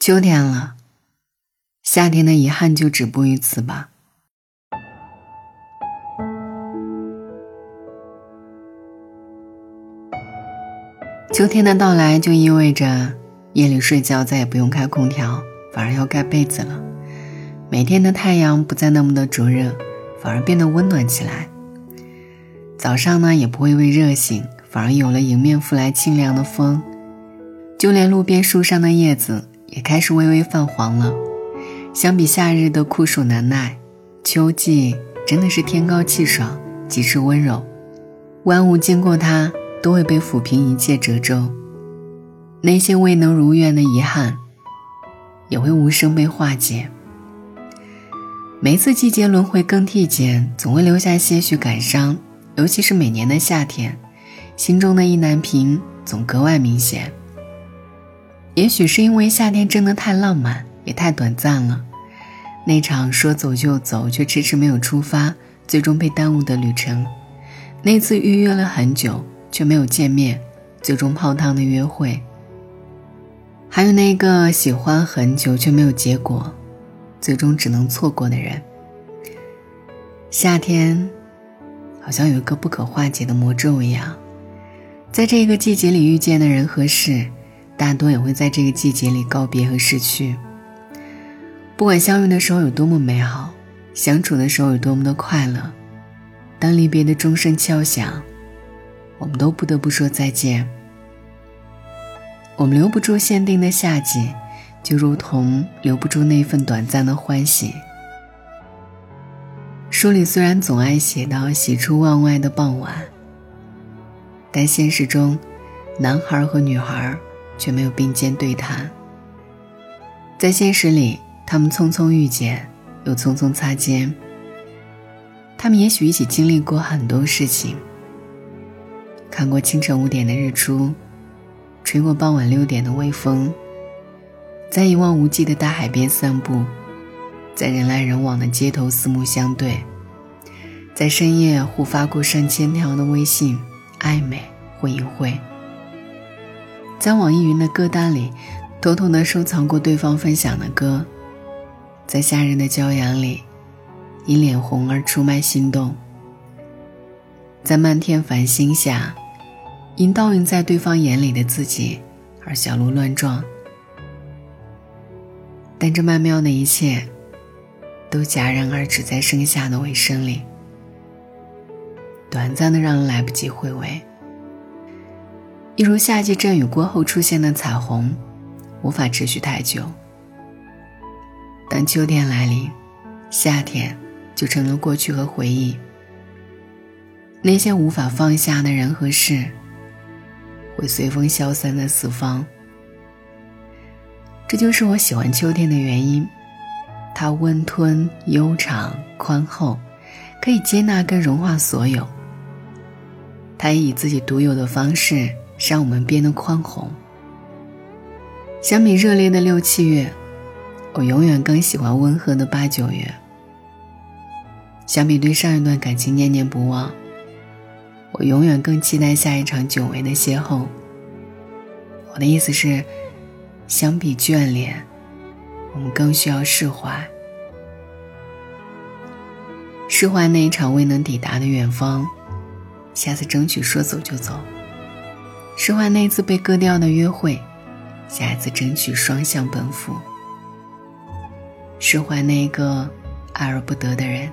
秋天了，夏天的遗憾就止步于此吧。秋天的到来就意味着夜里睡觉再也不用开空调，反而要盖被子了。每天的太阳不再那么的灼热，反而变得温暖起来。早上呢也不会为热醒，反而有了迎面拂来清凉的风。就连路边树上的叶子也开始微微泛黄了。相比夏日的酷暑难耐，秋季真的是天高气爽，极致温柔。万物经过它。都会被抚平一切褶皱，那些未能如愿的遗憾，也会无声被化解。每一次季节轮回更替间，总会留下些许感伤，尤其是每年的夏天，心中的意难平总格外明显。也许是因为夏天真的太浪漫，也太短暂了。那场说走就走却迟迟没有出发，最终被耽误的旅程，那次预约了很久。却没有见面，最终泡汤的约会。还有那个喜欢很久却没有结果，最终只能错过的人。夏天，好像有一个不可化解的魔咒一样，在这个季节里遇见的人和事，大多也会在这个季节里告别和逝去。不管相遇的时候有多么美好，相处的时候有多么的快乐，当离别的钟声敲响。我们都不得不说再见。我们留不住限定的夏季，就如同留不住那份短暂的欢喜。书里虽然总爱写到喜出望外的傍晚，但现实中，男孩和女孩却没有并肩对谈。在现实里，他们匆匆遇见，又匆匆擦肩。他们也许一起经历过很多事情。看过清晨五点的日出，吹过傍晚六点的微风，在一望无际的大海边散步，在人来人往的街头四目相对，在深夜互发过上千条的微信，暧昧或隐晦，在网易云的歌单里偷偷的收藏过对方分享的歌，在夏日的骄阳里，因脸红而出卖心动，在漫天繁星下。因倒映在对方眼里的自己而小鹿乱撞，但这曼妙的一切，都戛然而止在盛夏的尾声里，短暂的让人来不及回味。一如夏季阵雨过后出现的彩虹，无法持续太久。当秋天来临，夏天就成了过去和回忆。那些无法放下的人和事。会随风消散在四方。这就是我喜欢秋天的原因，它温吞悠长、宽厚，可以接纳跟融化所有。它也以自己独有的方式让我们变得宽宏。相比热烈的六七月，我永远更喜欢温和的八九月。相比对上一段感情念念不忘。我永远更期待下一场久违的邂逅。我的意思是，相比眷恋，我们更需要释怀。释怀那一场未能抵达的远方，下次争取说走就走。释怀那次被割掉的约会，下一次争取双向奔赴。释怀那个爱而不得的人，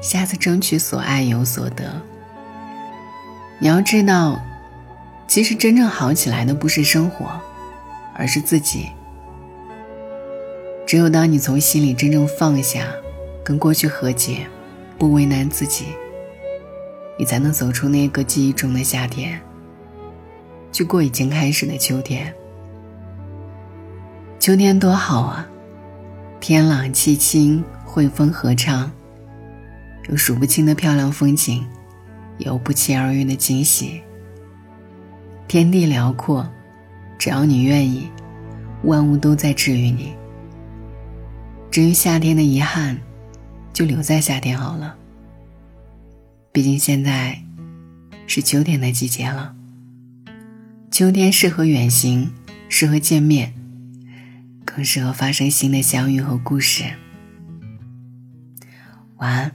下次争取所爱有所得。你要知道，其实真正好起来的不是生活，而是自己。只有当你从心里真正放下，跟过去和解，不为难自己，你才能走出那个记忆中的夏天，去过已经开始的秋天。秋天多好啊，天朗气清，惠风和畅，有数不清的漂亮风景。有不期而遇的惊喜。天地辽阔，只要你愿意，万物都在治愈你。至于夏天的遗憾，就留在夏天好了。毕竟现在是秋天的季节了。秋天适合远行，适合见面。更适合发生新的相遇和故事。晚安，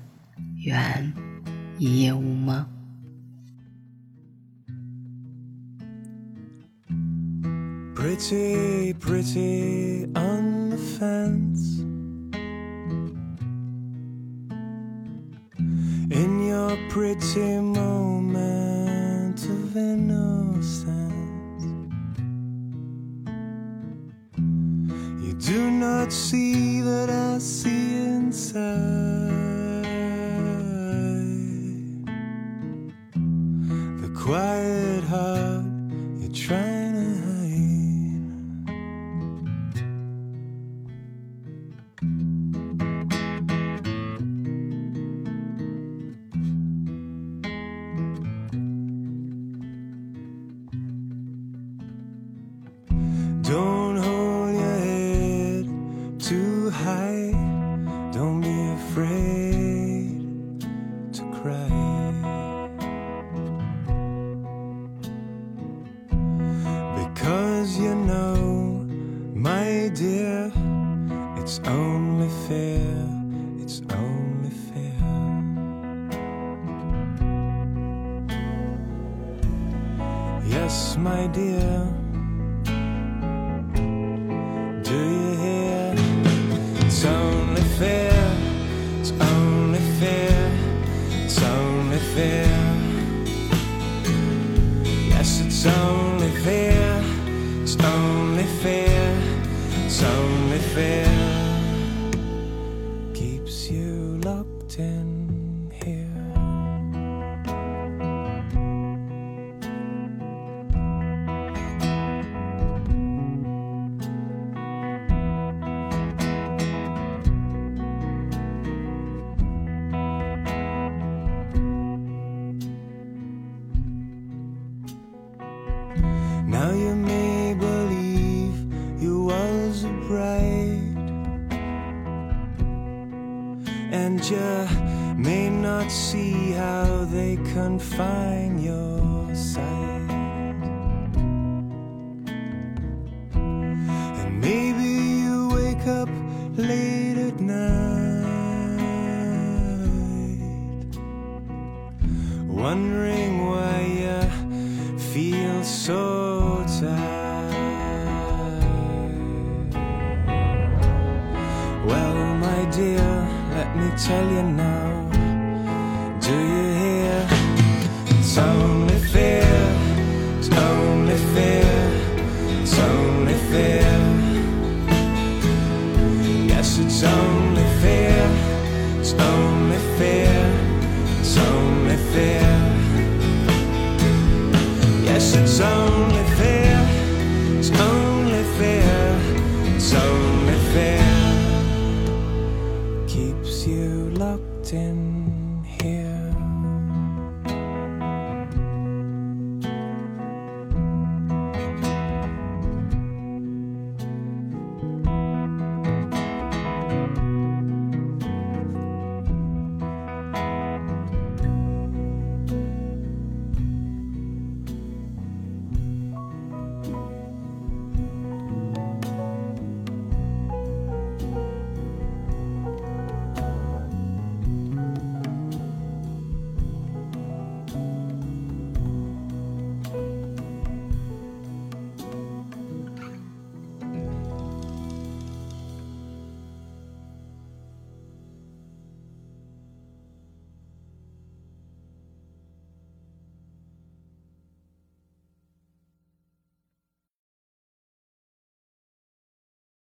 愿一夜无梦。Pretty, pretty on the fence. In your pretty moment cannot see, that I see inside. Cry. Because you know, my dear, it's only fair. It's only fair. Yes, my dear. Now you may believe you was a bride, and you may not see how they confine your sight. And maybe you wake up late at night, wondering me tell you now. Do you hear? It's only fear. It's only fear. It's only fear. Yes, it's only